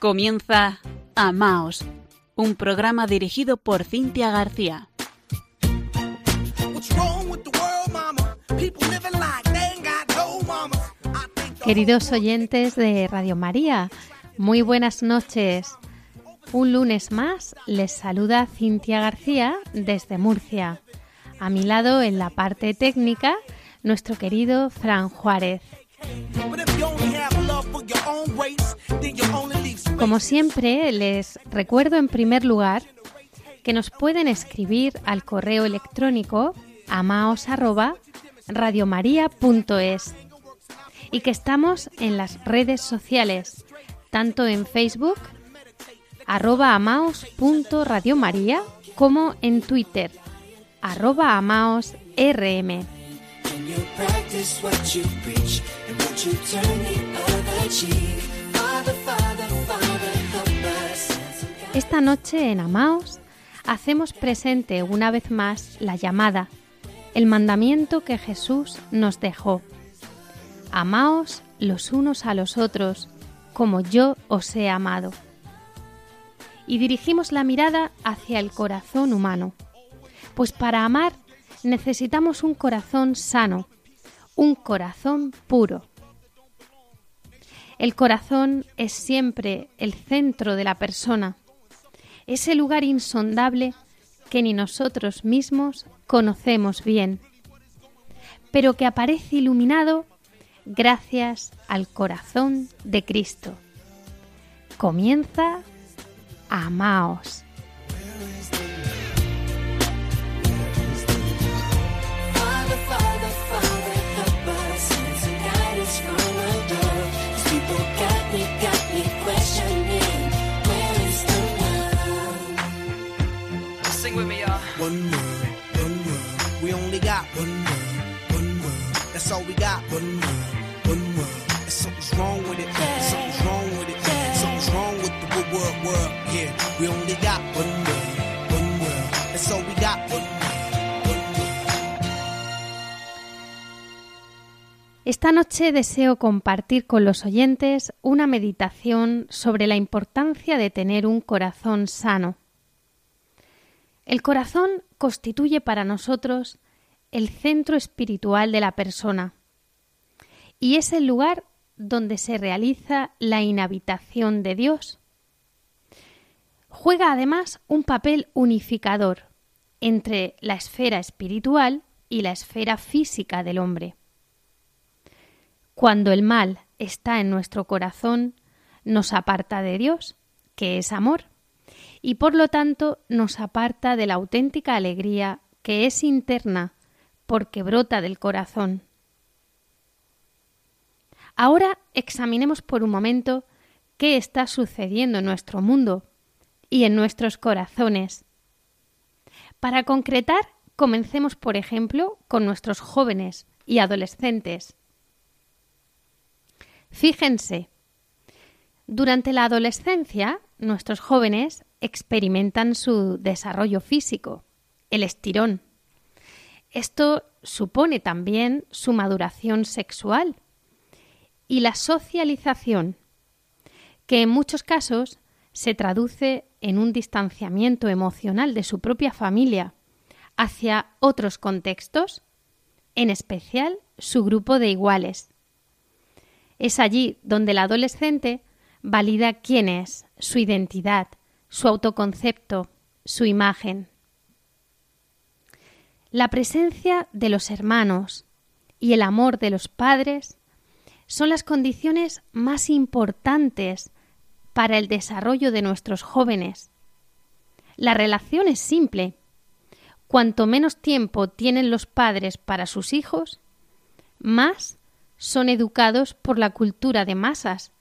Comienza Amaos, un programa dirigido por Cintia García. Queridos oyentes de Radio María, muy buenas noches. Un lunes más les saluda Cintia García desde Murcia. A mi lado en la parte técnica, nuestro querido Fran Juárez. Como siempre, les recuerdo en primer lugar que nos pueden escribir al correo electrónico amaos@radiomaria.es y que estamos en las redes sociales, tanto en Facebook arroba amaos.radiomaria como en Twitter arroba amaosrm. Esta noche en Amaos hacemos presente una vez más la llamada, el mandamiento que Jesús nos dejó. Amaos los unos a los otros, como yo os he amado. Y dirigimos la mirada hacia el corazón humano, pues para amar necesitamos un corazón sano, un corazón puro. El corazón es siempre el centro de la persona, ese lugar insondable que ni nosotros mismos conocemos bien, pero que aparece iluminado gracias al corazón de Cristo. Comienza Amaos. Wrong with the we only got one. Esta noche deseo compartir con los oyentes una meditación sobre la importancia de tener un corazón sano. El corazón constituye para nosotros el centro espiritual de la persona y es el lugar donde se realiza la inhabitación de Dios. Juega además un papel unificador entre la esfera espiritual y la esfera física del hombre. Cuando el mal está en nuestro corazón, nos aparta de Dios, que es amor y por lo tanto nos aparta de la auténtica alegría que es interna porque brota del corazón. Ahora examinemos por un momento qué está sucediendo en nuestro mundo y en nuestros corazones. Para concretar, comencemos, por ejemplo, con nuestros jóvenes y adolescentes. Fíjense, durante la adolescencia, nuestros jóvenes experimentan su desarrollo físico, el estirón. Esto supone también su maduración sexual y la socialización, que en muchos casos se traduce en un distanciamiento emocional de su propia familia hacia otros contextos, en especial su grupo de iguales. Es allí donde el adolescente valida quién es, su identidad, su autoconcepto, su imagen. La presencia de los hermanos y el amor de los padres son las condiciones más importantes para el desarrollo de nuestros jóvenes. La relación es simple. Cuanto menos tiempo tienen los padres para sus hijos, más son educados por la cultura de masas,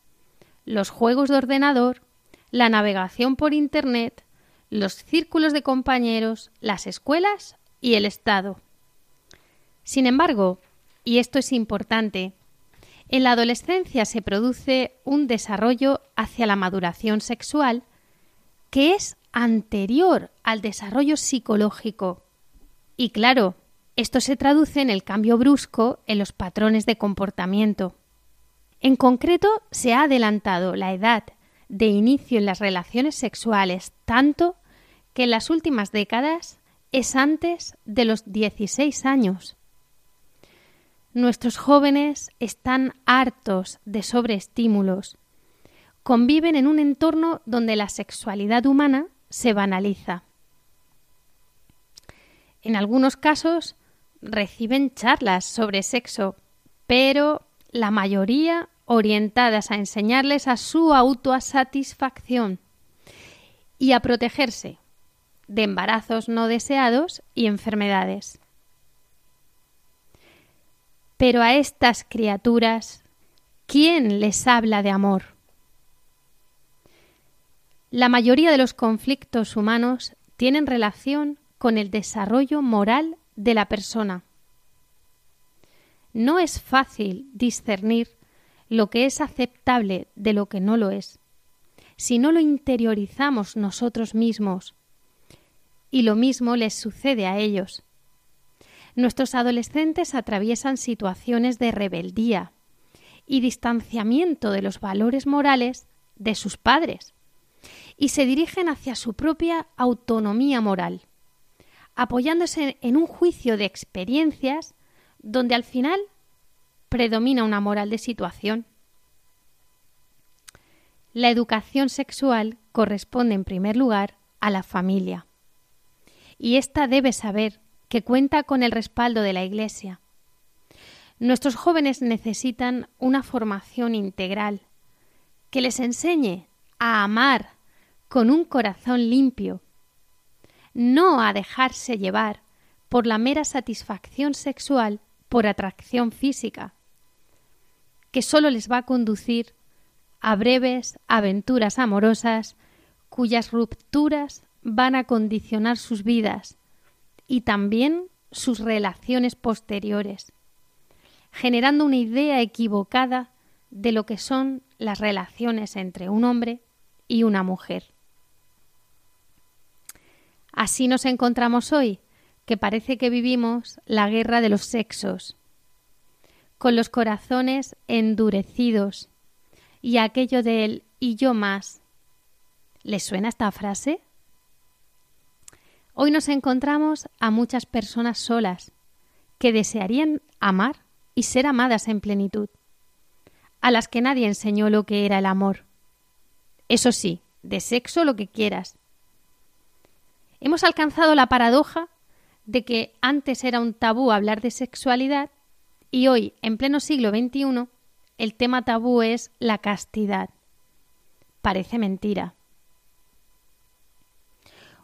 los juegos de ordenador, la navegación por Internet, los círculos de compañeros, las escuelas y el Estado. Sin embargo, y esto es importante, en la adolescencia se produce un desarrollo hacia la maduración sexual que es anterior al desarrollo psicológico. Y claro, esto se traduce en el cambio brusco en los patrones de comportamiento. En concreto, se ha adelantado la edad de inicio en las relaciones sexuales, tanto que en las últimas décadas es antes de los 16 años. Nuestros jóvenes están hartos de sobreestímulos. Conviven en un entorno donde la sexualidad humana se banaliza. En algunos casos reciben charlas sobre sexo, pero la mayoría orientadas a enseñarles a su autosatisfacción y a protegerse de embarazos no deseados y enfermedades. Pero a estas criaturas, ¿quién les habla de amor? La mayoría de los conflictos humanos tienen relación con el desarrollo moral de la persona. No es fácil discernir lo que es aceptable de lo que no lo es. Si no lo interiorizamos nosotros mismos, y lo mismo les sucede a ellos. Nuestros adolescentes atraviesan situaciones de rebeldía y distanciamiento de los valores morales de sus padres y se dirigen hacia su propia autonomía moral, apoyándose en un juicio de experiencias donde al final predomina una moral de situación. La educación sexual corresponde en primer lugar a la familia y ésta debe saber que cuenta con el respaldo de la Iglesia. Nuestros jóvenes necesitan una formación integral que les enseñe a amar con un corazón limpio, no a dejarse llevar por la mera satisfacción sexual por atracción física, que sólo les va a conducir a breves aventuras amorosas cuyas rupturas van a condicionar sus vidas y también sus relaciones posteriores, generando una idea equivocada de lo que son las relaciones entre un hombre y una mujer. Así nos encontramos hoy, que parece que vivimos la guerra de los sexos, con los corazones endurecidos y aquello del y yo más. ¿Les suena esta frase? Hoy nos encontramos a muchas personas solas que desearían amar y ser amadas en plenitud, a las que nadie enseñó lo que era el amor. Eso sí, de sexo lo que quieras. Hemos alcanzado la paradoja de que antes era un tabú hablar de sexualidad y hoy, en pleno siglo XXI, el tema tabú es la castidad. Parece mentira.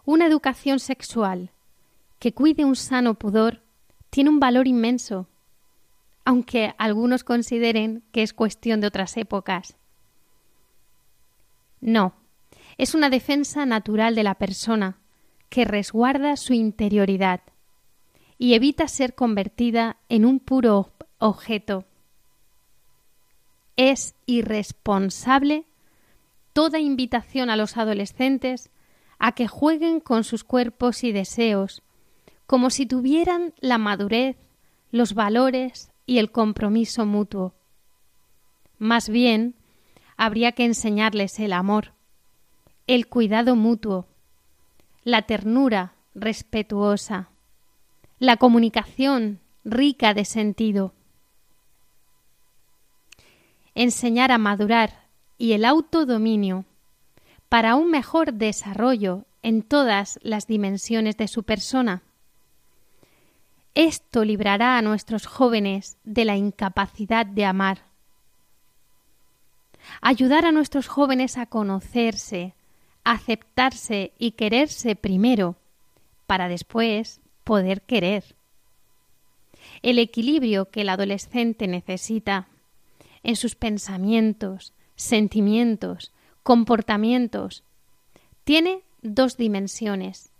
Una educación sexual que cuide un sano pudor tiene un valor inmenso, aunque algunos consideren que es cuestión de otras épocas. No, es una defensa natural de la persona que resguarda su interioridad y evita ser convertida en un puro objeto. Es irresponsable toda invitación a los adolescentes a que jueguen con sus cuerpos y deseos, como si tuvieran la madurez, los valores y el compromiso mutuo. Más bien, habría que enseñarles el amor, el cuidado mutuo, la ternura respetuosa, la comunicación rica de sentido. Enseñar a madurar y el autodominio para un mejor desarrollo en todas las dimensiones de su persona. Esto librará a nuestros jóvenes de la incapacidad de amar. Ayudar a nuestros jóvenes a conocerse, aceptarse y quererse primero, para después poder querer. El equilibrio que el adolescente necesita en sus pensamientos, sentimientos, comportamientos. Tiene dos dimensiones,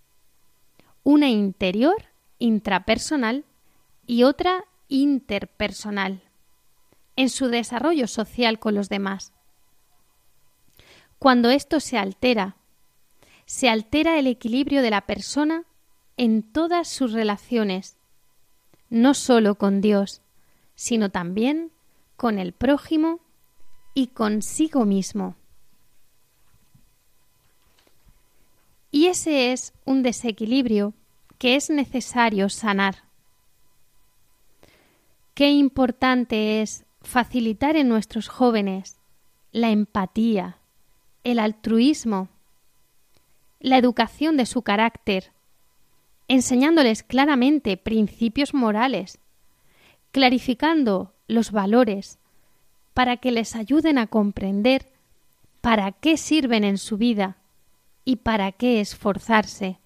una interior, intrapersonal, y otra interpersonal, en su desarrollo social con los demás. Cuando esto se altera, se altera el equilibrio de la persona en todas sus relaciones, no solo con Dios, sino también con el prójimo y consigo mismo. ese es un desequilibrio que es necesario sanar. Qué importante es facilitar en nuestros jóvenes la empatía, el altruismo, la educación de su carácter, enseñándoles claramente principios morales, clarificando los valores para que les ayuden a comprender para qué sirven en su vida y para qué esforzarse.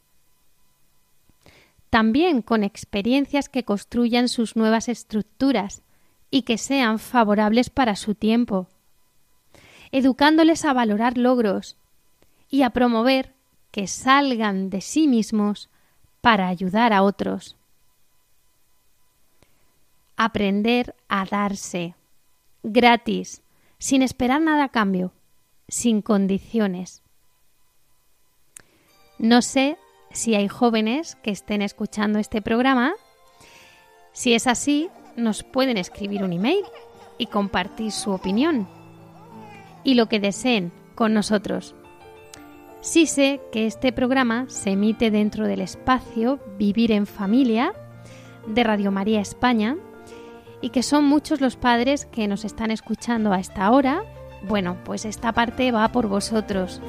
También con experiencias que construyan sus nuevas estructuras y que sean favorables para su tiempo, educándoles a valorar logros y a promover que salgan de sí mismos para ayudar a otros. Aprender a darse, gratis, sin esperar nada a cambio, sin condiciones. No sé si hay jóvenes que estén escuchando este programa. Si es así, nos pueden escribir un email y compartir su opinión y lo que deseen con nosotros. Sí sé que este programa se emite dentro del espacio Vivir en Familia de Radio María España y que son muchos los padres que nos están escuchando a esta hora. Bueno, pues esta parte va por vosotros.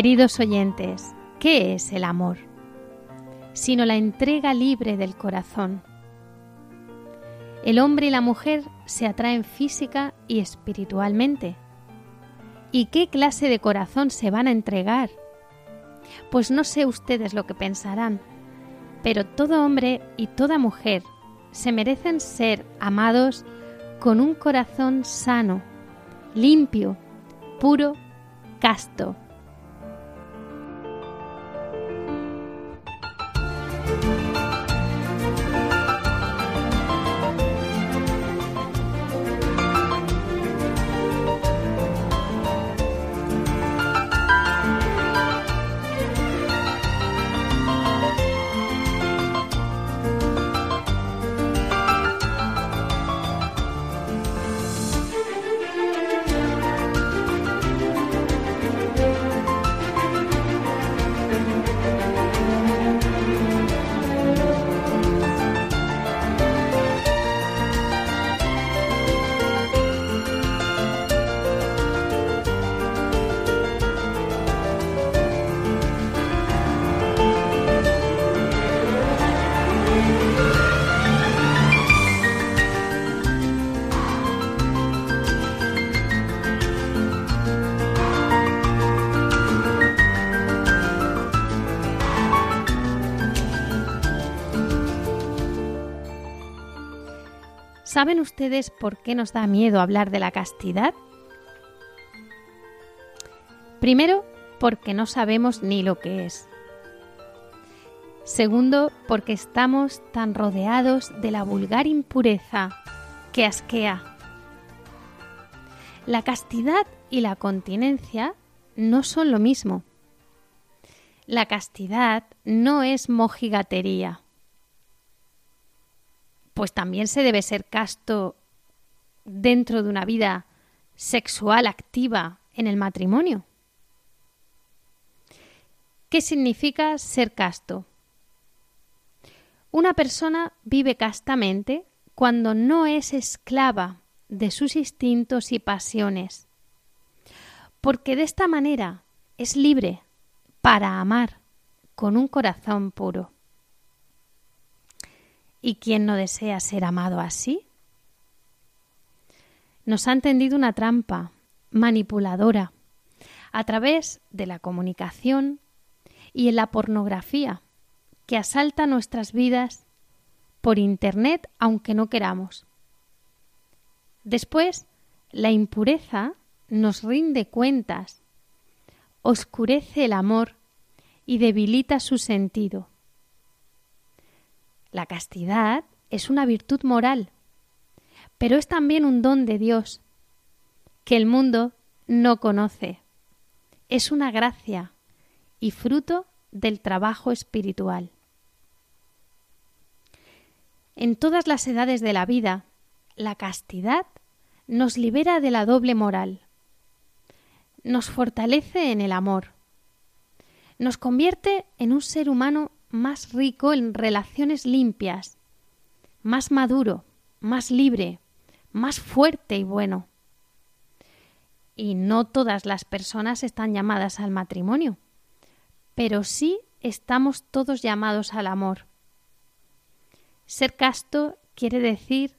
Queridos oyentes, ¿qué es el amor? Sino la entrega libre del corazón. El hombre y la mujer se atraen física y espiritualmente. ¿Y qué clase de corazón se van a entregar? Pues no sé ustedes lo que pensarán, pero todo hombre y toda mujer se merecen ser amados con un corazón sano, limpio, puro, casto ¿Saben ustedes por qué nos da miedo hablar de la castidad? Primero, porque no sabemos ni lo que es. Segundo, porque estamos tan rodeados de la vulgar impureza que asquea. La castidad y la continencia no son lo mismo. La castidad no es mojigatería pues también se debe ser casto dentro de una vida sexual activa en el matrimonio. ¿Qué significa ser casto? Una persona vive castamente cuando no es esclava de sus instintos y pasiones, porque de esta manera es libre para amar con un corazón puro. ¿Y quién no desea ser amado así? Nos han tendido una trampa manipuladora a través de la comunicación y en la pornografía que asalta nuestras vidas por Internet aunque no queramos. Después, la impureza nos rinde cuentas, oscurece el amor y debilita su sentido. La castidad es una virtud moral, pero es también un don de Dios que el mundo no conoce. Es una gracia y fruto del trabajo espiritual. En todas las edades de la vida, la castidad nos libera de la doble moral, nos fortalece en el amor, nos convierte en un ser humano más rico en relaciones limpias, más maduro, más libre, más fuerte y bueno. Y no todas las personas están llamadas al matrimonio, pero sí estamos todos llamados al amor. Ser casto quiere decir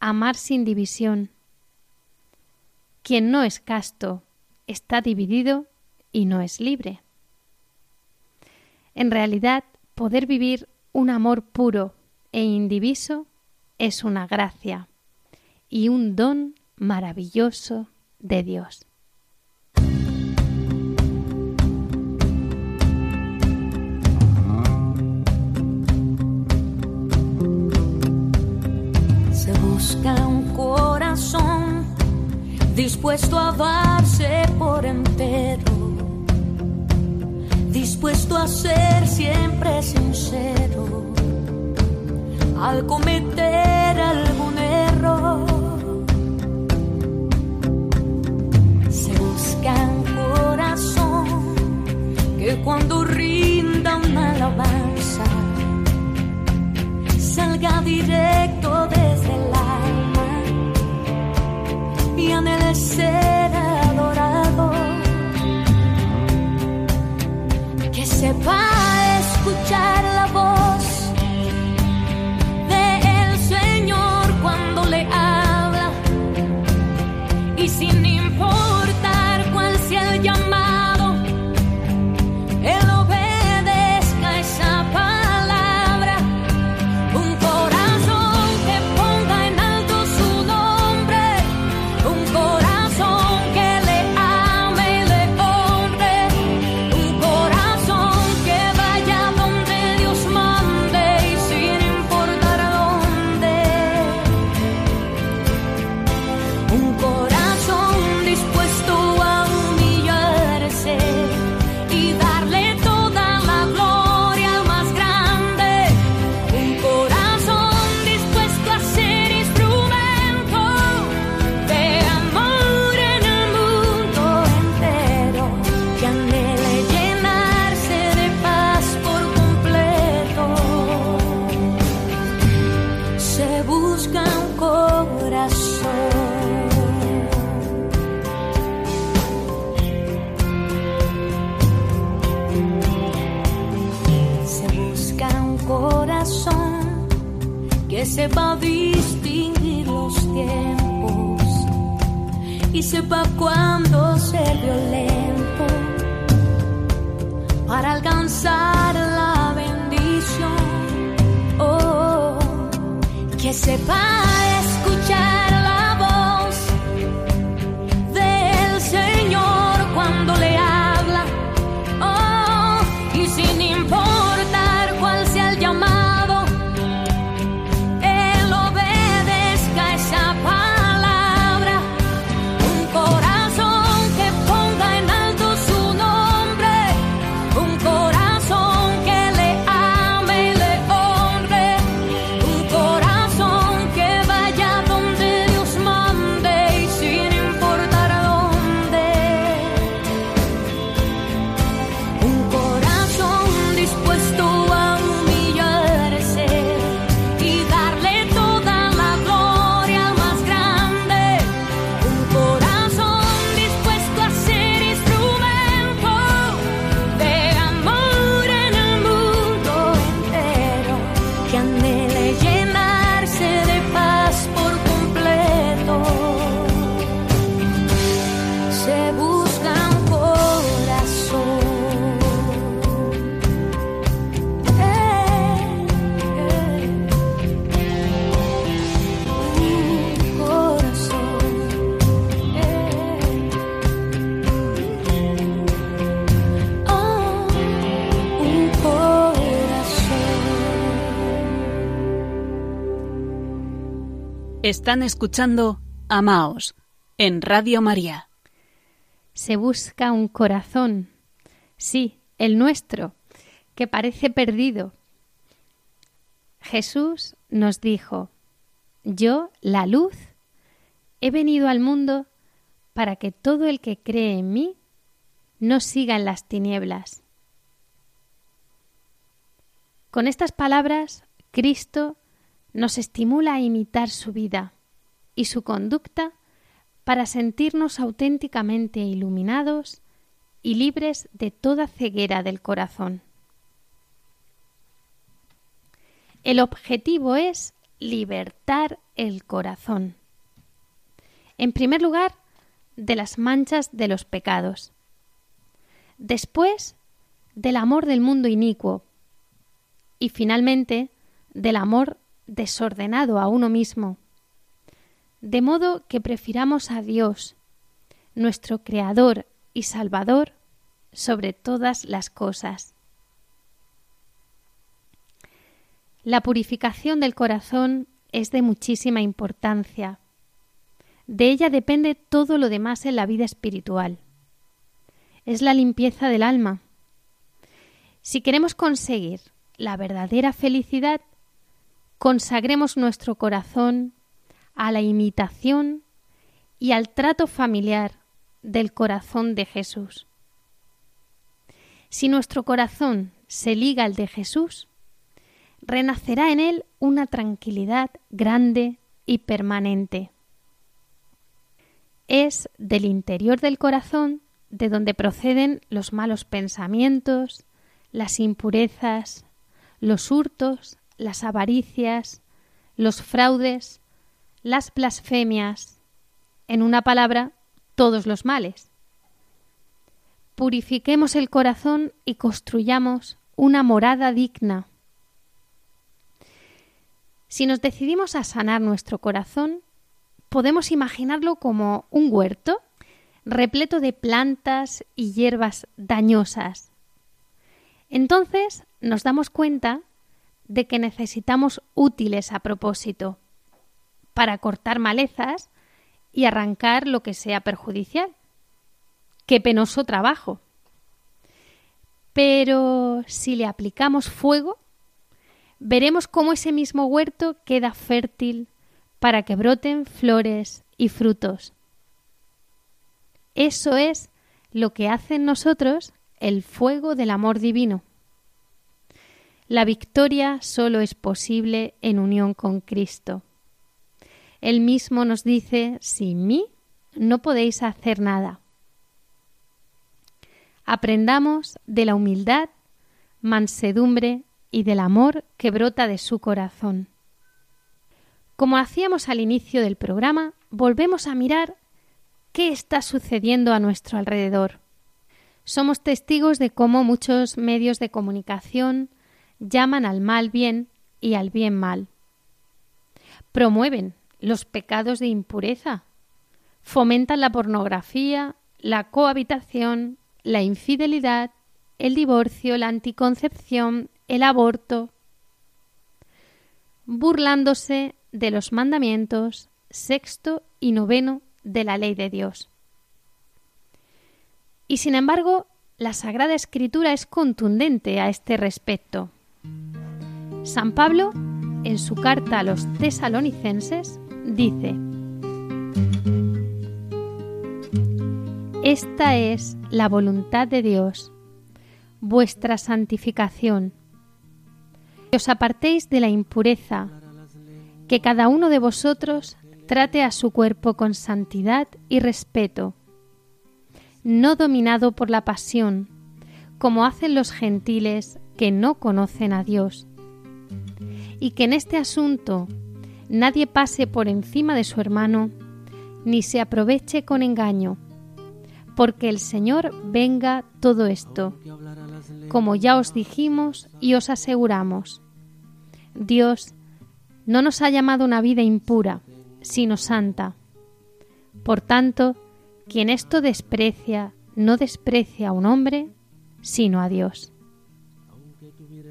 amar sin división. Quien no es casto está dividido y no es libre. En realidad, poder vivir un amor puro e indiviso es una gracia y un don maravilloso de Dios. Se busca un corazón dispuesto a darse por entero, dispuesto a ser siempre sincero al cometer algún error. Se busca un corazón que cuando rinda una alabanza salga directo escuchar sepa escuchar Están escuchando Amaos en Radio María. se busca un corazón, sí, el nuestro, que parece perdido. Jesús nos dijo, yo, la luz, he venido al mundo para que todo el que cree en mí no siga en las tinieblas. Con estas palabras, Cristo nos estimula a imitar su vida y su conducta para sentirnos auténticamente iluminados y libres de toda ceguera del corazón. El objetivo es libertar el corazón. En primer lugar, de las manchas de los pecados. Después, del amor del mundo inicuo. Y finalmente, del amor desordenado a uno mismo. De modo que prefiramos a Dios, nuestro Creador y Salvador, sobre todas las cosas. La purificación del corazón es de muchísima importancia. De ella depende todo lo demás en la vida espiritual. Es la limpieza del alma. Si queremos conseguir la verdadera felicidad, consagremos nuestro corazón a la imitación y al trato familiar del corazón de Jesús. Si nuestro corazón se liga al de Jesús, renacerá en él una tranquilidad grande y permanente. Es del interior del corazón de donde proceden los malos pensamientos, las impurezas, los hurtos, las avaricias, los fraudes, las blasfemias, en una palabra, todos los males. Purifiquemos el corazón y construyamos una morada digna. Si nos decidimos a sanar nuestro corazón, podemos imaginarlo como un huerto repleto de plantas y hierbas dañosas. Entonces nos damos cuenta de que necesitamos útiles a propósito para cortar malezas y arrancar lo que sea perjudicial. Qué penoso trabajo. Pero si le aplicamos fuego, veremos cómo ese mismo huerto queda fértil para que broten flores y frutos. Eso es lo que hace en nosotros el fuego del amor divino. La victoria solo es posible en unión con Cristo. Él mismo nos dice, sin mí no podéis hacer nada. Aprendamos de la humildad, mansedumbre y del amor que brota de su corazón. Como hacíamos al inicio del programa, volvemos a mirar qué está sucediendo a nuestro alrededor. Somos testigos de cómo muchos medios de comunicación llaman al mal bien y al bien mal. Promueven los pecados de impureza, fomentan la pornografía, la cohabitación, la infidelidad, el divorcio, la anticoncepción, el aborto, burlándose de los mandamientos sexto y noveno de la ley de Dios. Y sin embargo, la Sagrada Escritura es contundente a este respecto. San Pablo, en su carta a los tesalonicenses, dice, Esta es la voluntad de Dios, vuestra santificación, que os apartéis de la impureza, que cada uno de vosotros trate a su cuerpo con santidad y respeto, no dominado por la pasión, como hacen los gentiles que no conocen a Dios, y que en este asunto nadie pase por encima de su hermano, ni se aproveche con engaño, porque el Señor venga todo esto, como ya os dijimos y os aseguramos. Dios no nos ha llamado una vida impura, sino santa. Por tanto, quien esto desprecia, no desprecia a un hombre, sino a Dios.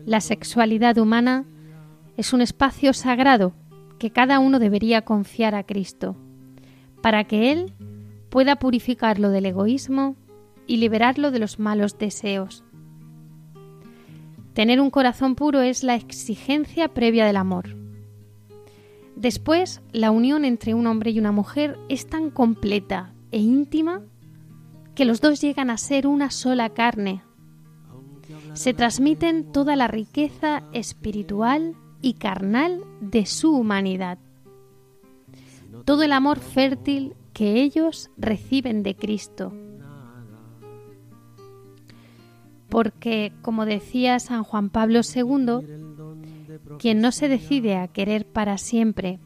La sexualidad humana es un espacio sagrado que cada uno debería confiar a Cristo, para que Él pueda purificarlo del egoísmo y liberarlo de los malos deseos. Tener un corazón puro es la exigencia previa del amor. Después, la unión entre un hombre y una mujer es tan completa e íntima que los dos llegan a ser una sola carne. Se transmiten toda la riqueza espiritual y carnal de su humanidad. Todo el amor fértil que ellos reciben de Cristo. Porque, como decía San Juan Pablo II, quien no se decide a querer para siempre,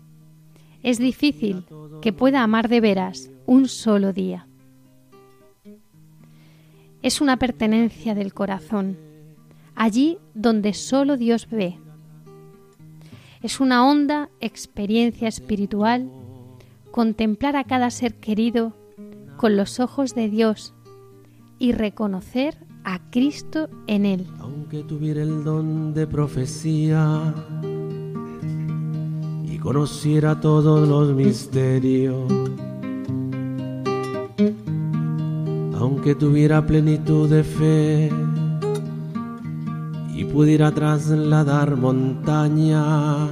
es difícil que pueda amar de veras un solo día. Es una pertenencia del corazón, allí donde solo Dios ve. Es una honda experiencia espiritual contemplar a cada ser querido con los ojos de Dios y reconocer a Cristo en él. Aunque tuviera el don de profecía y conociera todos los misterios, aunque tuviera plenitud de fe y pudiera trasladar montañas,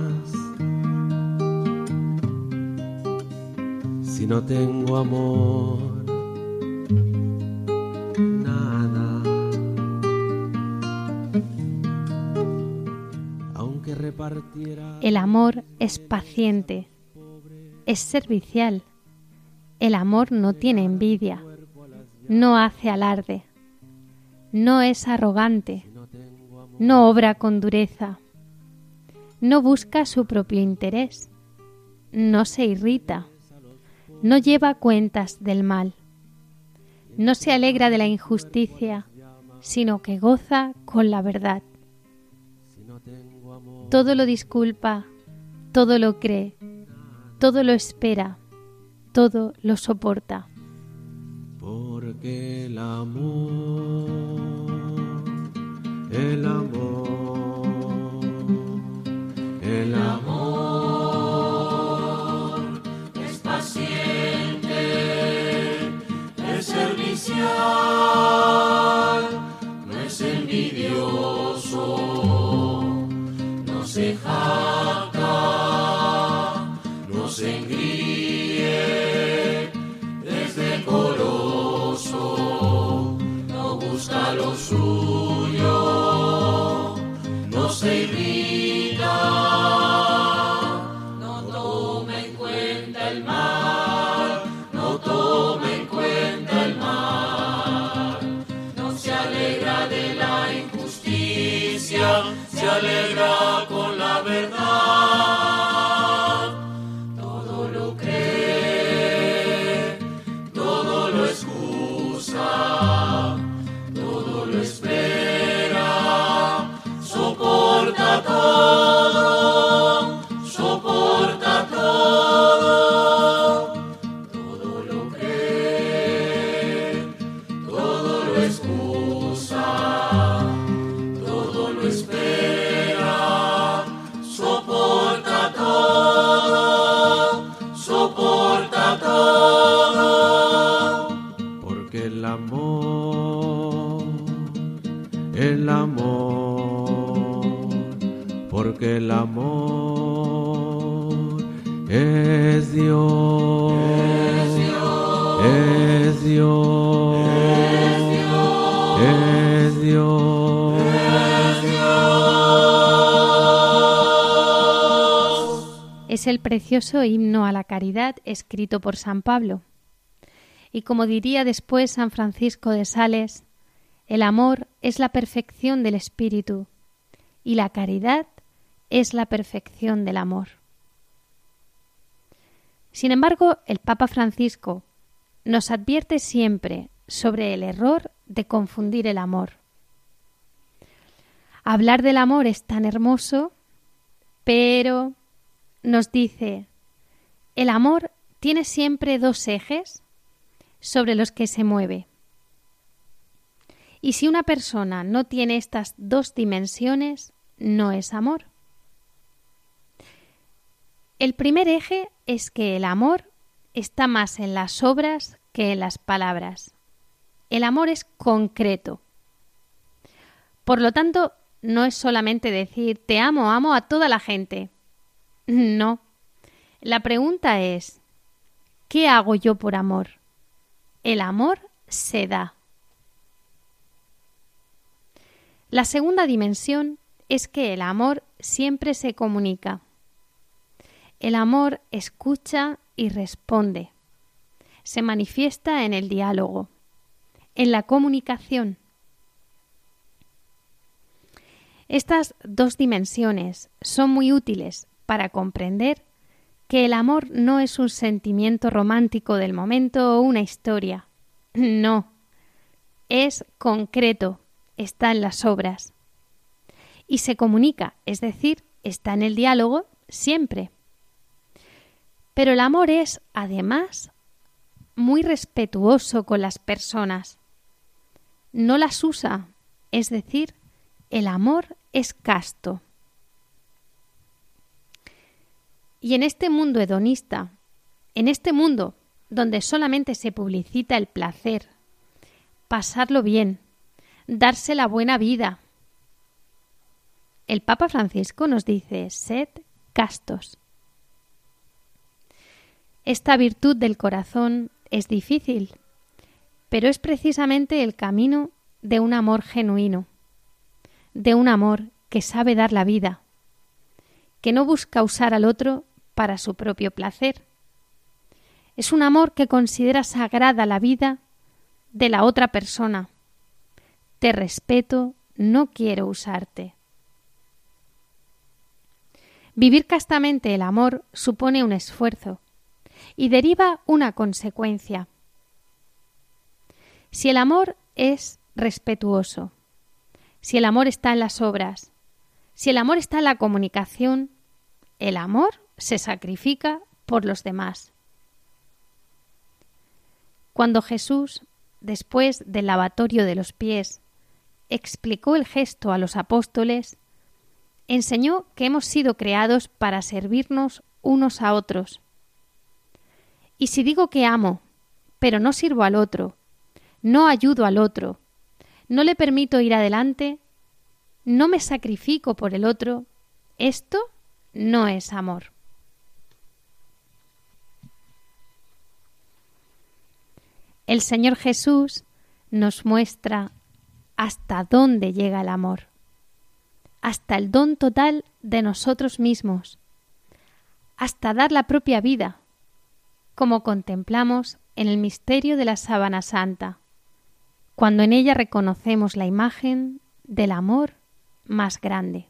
si no tengo amor, nada. Aunque repartiera El amor es paciente, es servicial. El amor no tiene envidia, no hace alarde, no es arrogante, no obra con dureza, no busca su propio interés, no se irrita, no lleva cuentas del mal, no se alegra de la injusticia, sino que goza con la verdad. Todo lo disculpa, todo lo cree, todo lo espera, todo lo soporta. Porque el amor, el amor, el amor es paciente, es servicial, no es envidioso, no se jacta, no se engríe es decoroso, no busca lo suyo, no precioso himno a la caridad escrito por San Pablo. Y como diría después San Francisco de Sales, el amor es la perfección del espíritu y la caridad es la perfección del amor. Sin embargo, el Papa Francisco nos advierte siempre sobre el error de confundir el amor. Hablar del amor es tan hermoso, pero nos dice, el amor tiene siempre dos ejes sobre los que se mueve. Y si una persona no tiene estas dos dimensiones, no es amor. El primer eje es que el amor está más en las obras que en las palabras. El amor es concreto. Por lo tanto, no es solamente decir te amo, amo a toda la gente. No. La pregunta es ¿qué hago yo por amor? El amor se da. La segunda dimensión es que el amor siempre se comunica. El amor escucha y responde. Se manifiesta en el diálogo, en la comunicación. Estas dos dimensiones son muy útiles para comprender que el amor no es un sentimiento romántico del momento o una historia. No, es concreto, está en las obras. Y se comunica, es decir, está en el diálogo siempre. Pero el amor es, además, muy respetuoso con las personas. No las usa, es decir, el amor es casto. Y en este mundo hedonista, en este mundo donde solamente se publicita el placer, pasarlo bien, darse la buena vida, el Papa Francisco nos dice, sed castos. Esta virtud del corazón es difícil, pero es precisamente el camino de un amor genuino, de un amor que sabe dar la vida, que no busca usar al otro para su propio placer. Es un amor que considera sagrada la vida de la otra persona. Te respeto, no quiero usarte. Vivir castamente el amor supone un esfuerzo y deriva una consecuencia. Si el amor es respetuoso, si el amor está en las obras, si el amor está en la comunicación, el amor se sacrifica por los demás. Cuando Jesús, después del lavatorio de los pies, explicó el gesto a los apóstoles, enseñó que hemos sido creados para servirnos unos a otros. Y si digo que amo, pero no sirvo al otro, no ayudo al otro, no le permito ir adelante, no me sacrifico por el otro, esto no es amor. El Señor Jesús nos muestra hasta dónde llega el amor, hasta el don total de nosotros mismos, hasta dar la propia vida, como contemplamos en el misterio de la sábana santa, cuando en ella reconocemos la imagen del amor más grande.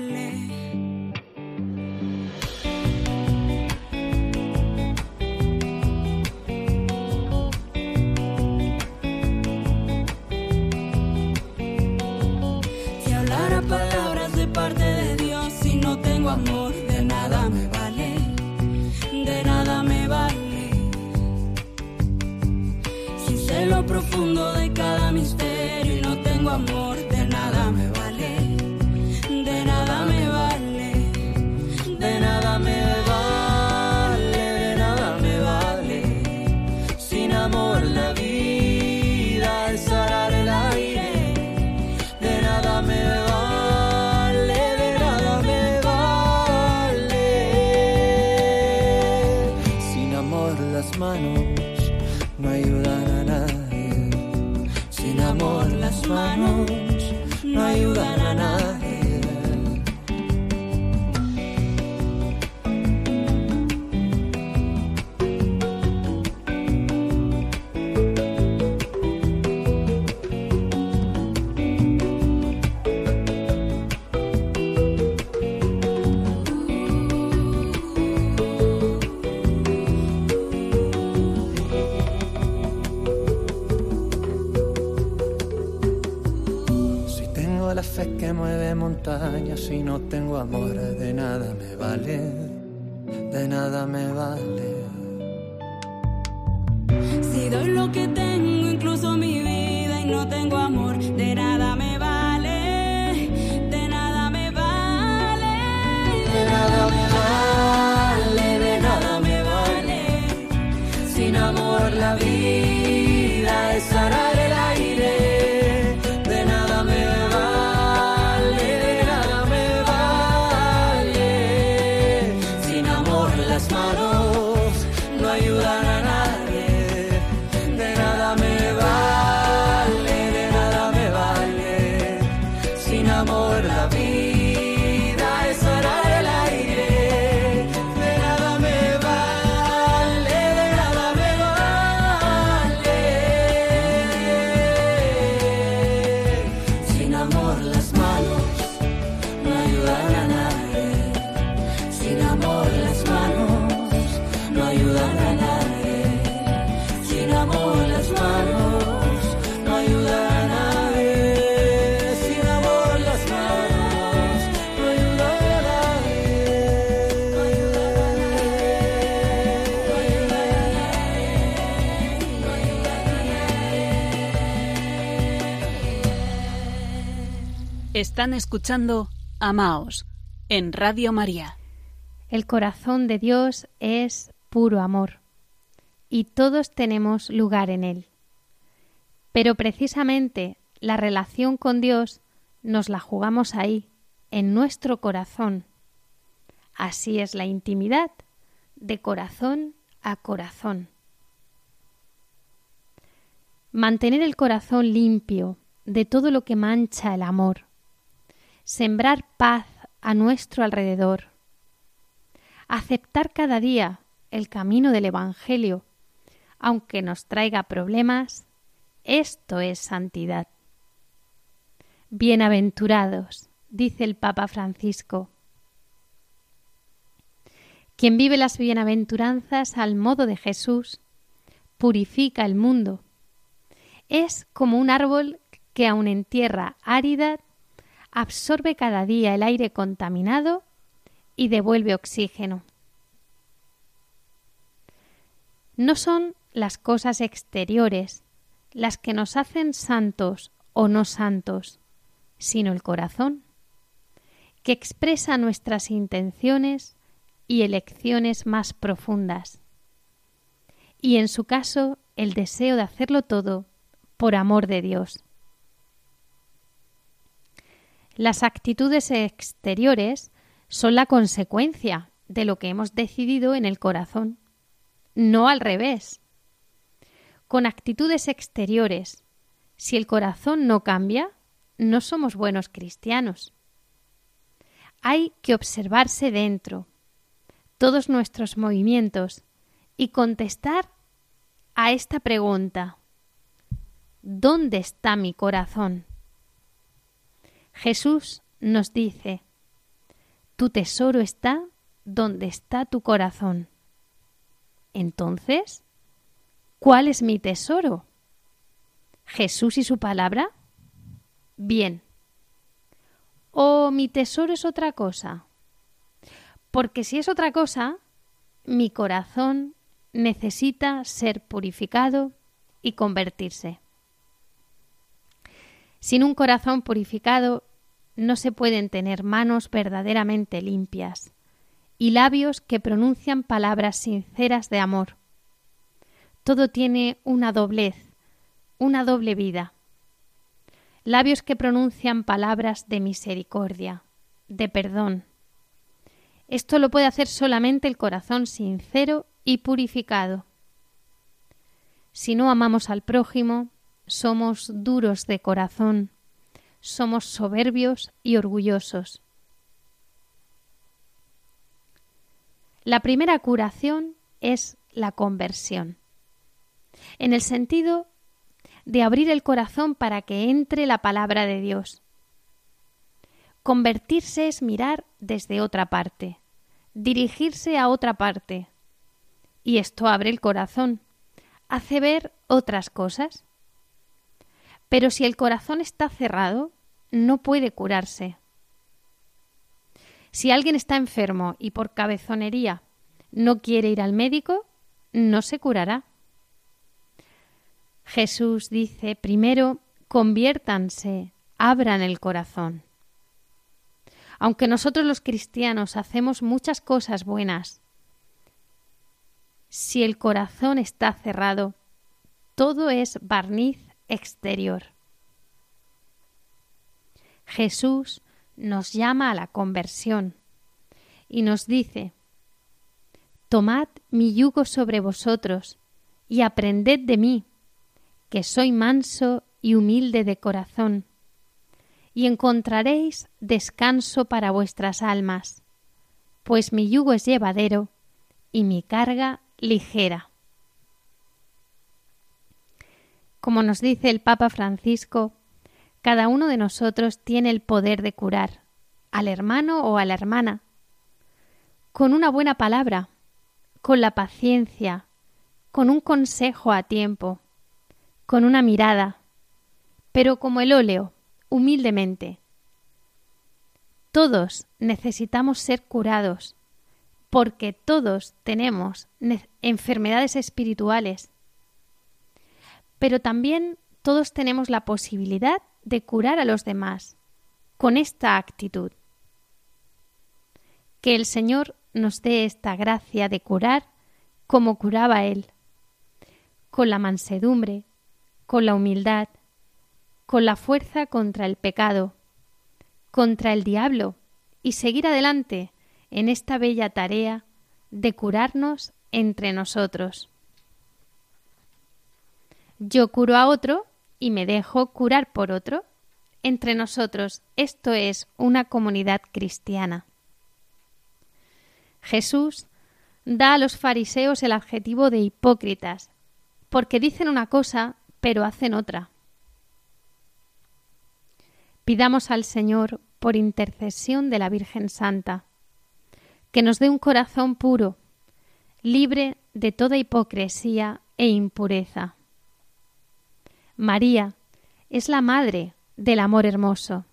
Si no tengo amor? De nada me vale, de nada me vale. Si doy lo que tengo, incluso mi vida, y no tengo amor, Están escuchando Amaos en Radio María. El corazón de Dios es puro amor y todos tenemos lugar en él. Pero precisamente la relación con Dios nos la jugamos ahí, en nuestro corazón. Así es la intimidad, de corazón a corazón. Mantener el corazón limpio de todo lo que mancha el amor. Sembrar paz a nuestro alrededor. Aceptar cada día el camino del Evangelio, aunque nos traiga problemas, esto es santidad. Bienaventurados, dice el Papa Francisco. Quien vive las bienaventuranzas al modo de Jesús, purifica el mundo. Es como un árbol que aun en tierra árida absorbe cada día el aire contaminado y devuelve oxígeno. No son las cosas exteriores las que nos hacen santos o no santos, sino el corazón, que expresa nuestras intenciones y elecciones más profundas, y en su caso el deseo de hacerlo todo por amor de Dios. Las actitudes exteriores son la consecuencia de lo que hemos decidido en el corazón, no al revés. Con actitudes exteriores, si el corazón no cambia, no somos buenos cristianos. Hay que observarse dentro, todos nuestros movimientos, y contestar a esta pregunta. ¿Dónde está mi corazón? Jesús nos dice, tu tesoro está donde está tu corazón. Entonces, ¿cuál es mi tesoro? ¿Jesús y su palabra? Bien. ¿O mi tesoro es otra cosa? Porque si es otra cosa, mi corazón necesita ser purificado y convertirse. Sin un corazón purificado no se pueden tener manos verdaderamente limpias y labios que pronuncian palabras sinceras de amor. Todo tiene una doblez, una doble vida. Labios que pronuncian palabras de misericordia, de perdón. Esto lo puede hacer solamente el corazón sincero y purificado. Si no amamos al prójimo, somos duros de corazón, somos soberbios y orgullosos. La primera curación es la conversión, en el sentido de abrir el corazón para que entre la palabra de Dios. Convertirse es mirar desde otra parte, dirigirse a otra parte, y esto abre el corazón, hace ver otras cosas. Pero si el corazón está cerrado, no puede curarse. Si alguien está enfermo y por cabezonería no quiere ir al médico, no se curará. Jesús dice, primero, conviértanse, abran el corazón. Aunque nosotros los cristianos hacemos muchas cosas buenas, si el corazón está cerrado, todo es barniz exterior. Jesús nos llama a la conversión y nos dice, Tomad mi yugo sobre vosotros y aprended de mí, que soy manso y humilde de corazón, y encontraréis descanso para vuestras almas, pues mi yugo es llevadero y mi carga ligera. Como nos dice el Papa Francisco, cada uno de nosotros tiene el poder de curar al hermano o a la hermana con una buena palabra, con la paciencia, con un consejo a tiempo, con una mirada, pero como el óleo, humildemente. Todos necesitamos ser curados, porque todos tenemos enfermedades espirituales, pero también todos tenemos la posibilidad de curar a los demás con esta actitud. Que el Señor nos dé esta gracia de curar como curaba Él, con la mansedumbre, con la humildad, con la fuerza contra el pecado, contra el diablo, y seguir adelante en esta bella tarea de curarnos entre nosotros. Yo curo a otro y me dejo curar por otro. Entre nosotros esto es una comunidad cristiana. Jesús da a los fariseos el adjetivo de hipócritas, porque dicen una cosa pero hacen otra. Pidamos al Señor, por intercesión de la Virgen Santa, que nos dé un corazón puro, libre de toda hipocresía e impureza. María es la madre del amor hermoso,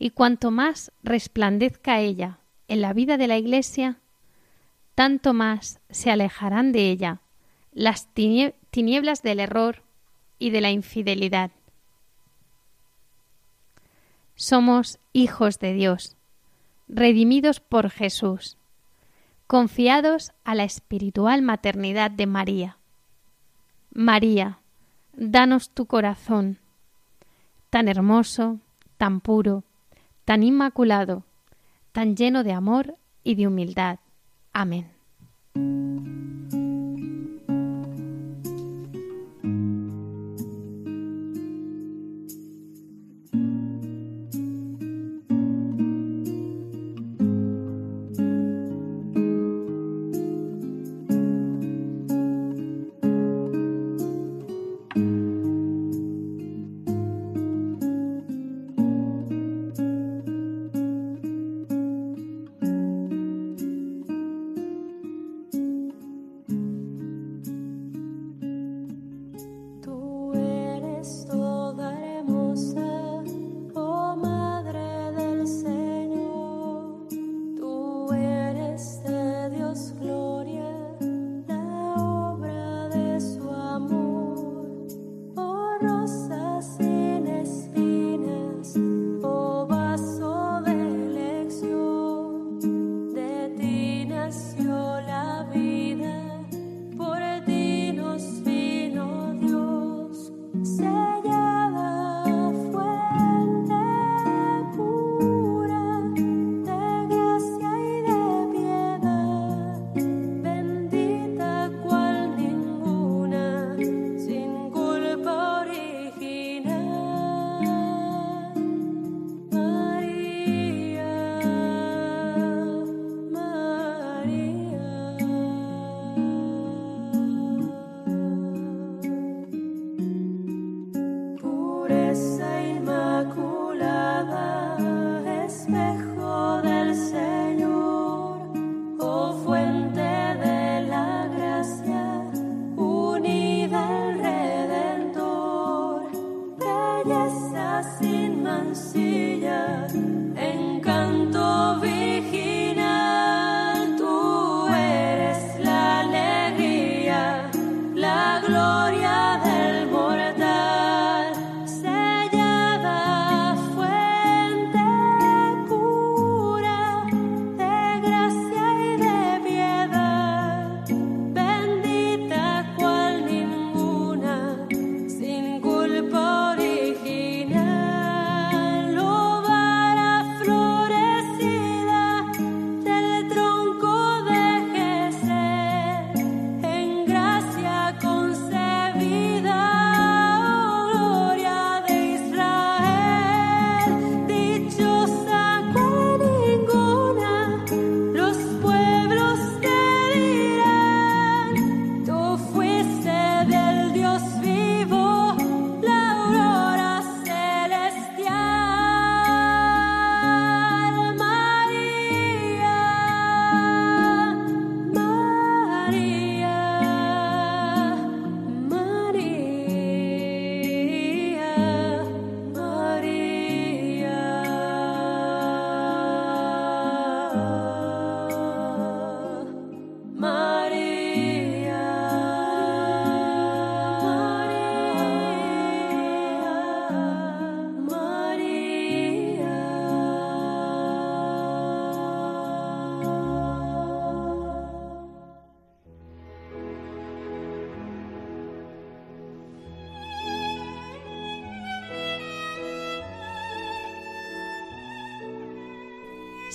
y cuanto más resplandezca ella en la vida de la Iglesia, tanto más se alejarán de ella las tinieblas del error y de la infidelidad. Somos hijos de Dios, redimidos por Jesús, confiados a la espiritual maternidad de María. María, danos tu corazón, tan hermoso, tan puro, tan inmaculado, tan lleno de amor y de humildad. Amén.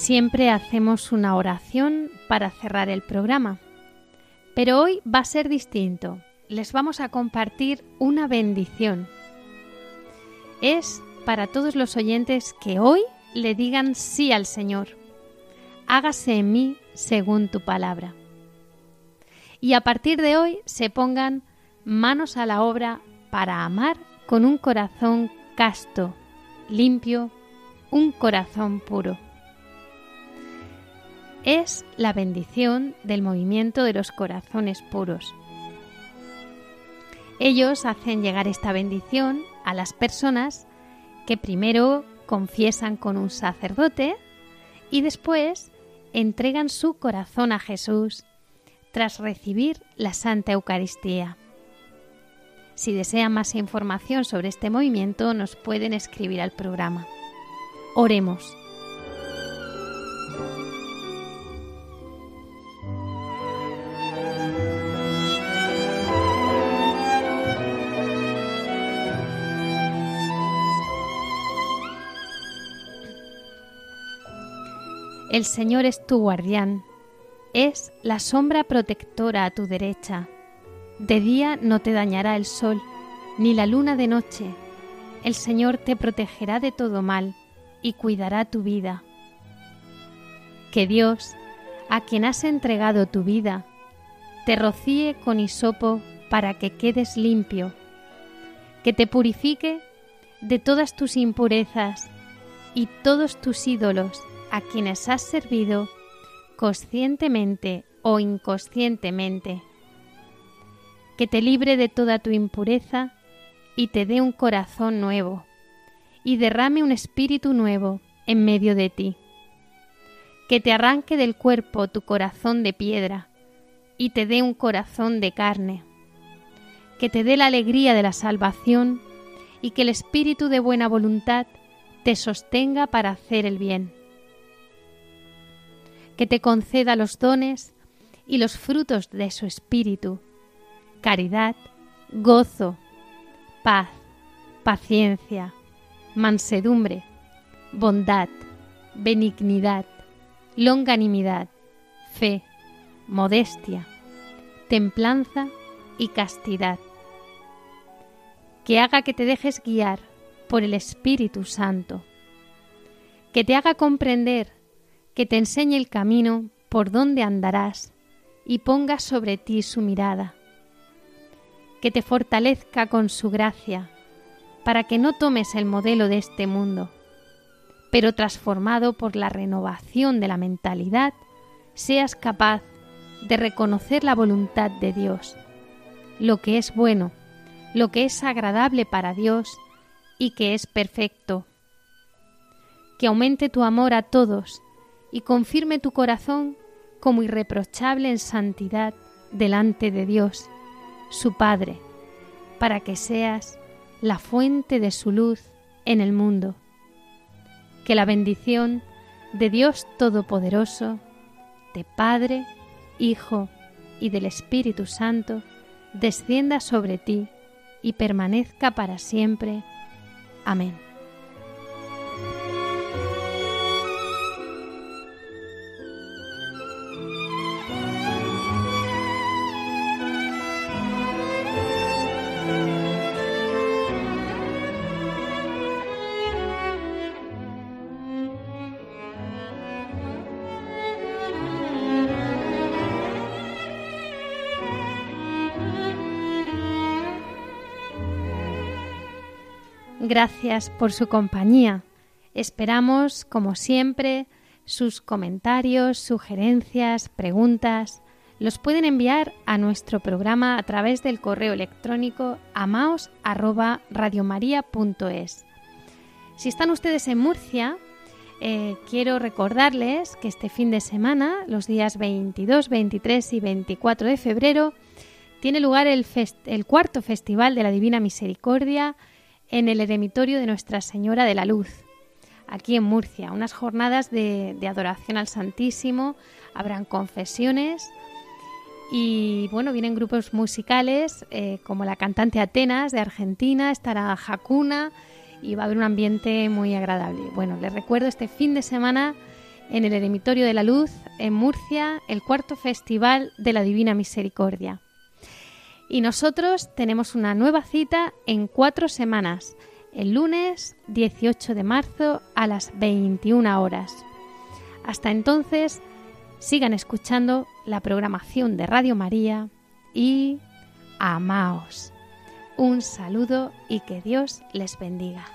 Siempre hacemos una oración para cerrar el programa, pero hoy va a ser distinto. Les vamos a compartir una bendición. Es para todos los oyentes que hoy le digan sí al Señor. Hágase en mí según tu palabra. Y a partir de hoy se pongan manos a la obra para amar con un corazón casto, limpio, un corazón puro es la bendición del movimiento de los corazones puros. Ellos hacen llegar esta bendición a las personas que primero confiesan con un sacerdote y después entregan su corazón a Jesús tras recibir la Santa Eucaristía. Si desean más información sobre este movimiento nos pueden escribir al programa. Oremos. El Señor es tu guardián, es la sombra protectora a tu derecha. De día no te dañará el sol, ni la luna de noche. El Señor te protegerá de todo mal y cuidará tu vida. Que Dios, a quien has entregado tu vida, te rocíe con hisopo para que quedes limpio, que te purifique de todas tus impurezas y todos tus ídolos a quienes has servido conscientemente o inconscientemente, que te libre de toda tu impureza y te dé un corazón nuevo, y derrame un espíritu nuevo en medio de ti, que te arranque del cuerpo tu corazón de piedra y te dé un corazón de carne, que te dé la alegría de la salvación y que el espíritu de buena voluntad te sostenga para hacer el bien que te conceda los dones y los frutos de su espíritu, caridad, gozo, paz, paciencia, mansedumbre, bondad, benignidad, longanimidad, fe, modestia, templanza y castidad. Que haga que te dejes guiar por el Espíritu Santo. Que te haga comprender que te enseñe el camino por donde andarás y ponga sobre ti su mirada, que te fortalezca con su gracia, para que no tomes el modelo de este mundo, pero transformado por la renovación de la mentalidad, seas capaz de reconocer la voluntad de Dios, lo que es bueno, lo que es agradable para Dios y que es perfecto. Que aumente tu amor a todos y confirme tu corazón como irreprochable en santidad delante de Dios, su Padre, para que seas la fuente de su luz en el mundo. Que la bendición de Dios Todopoderoso, de Padre, Hijo y del Espíritu Santo, descienda sobre ti y permanezca para siempre. Amén. Gracias por su compañía. Esperamos, como siempre, sus comentarios, sugerencias, preguntas. Los pueden enviar a nuestro programa a través del correo electrónico amaos@radiomaria.es. Si están ustedes en Murcia, eh, quiero recordarles que este fin de semana, los días 22, 23 y 24 de febrero, tiene lugar el, el cuarto Festival de la Divina Misericordia en el eremitorio de Nuestra Señora de la Luz, aquí en Murcia. Unas jornadas de, adoración al Santísimo, habrán confesiones y bueno, vienen grupos musicales eh, como la cantante Atenas de Argentina, estará Jacuna y va a haber un ambiente muy agradable. Bueno, les recuerdo este fin de semana en el Eremitorio de la Luz, en Murcia, el cuarto Festival de la Divina Misericordia. Y nosotros tenemos una nueva cita en cuatro semanas, el lunes 18 de marzo a las 21 horas. Hasta entonces, sigan escuchando la programación de Radio María y amaos. Un saludo y que Dios les bendiga.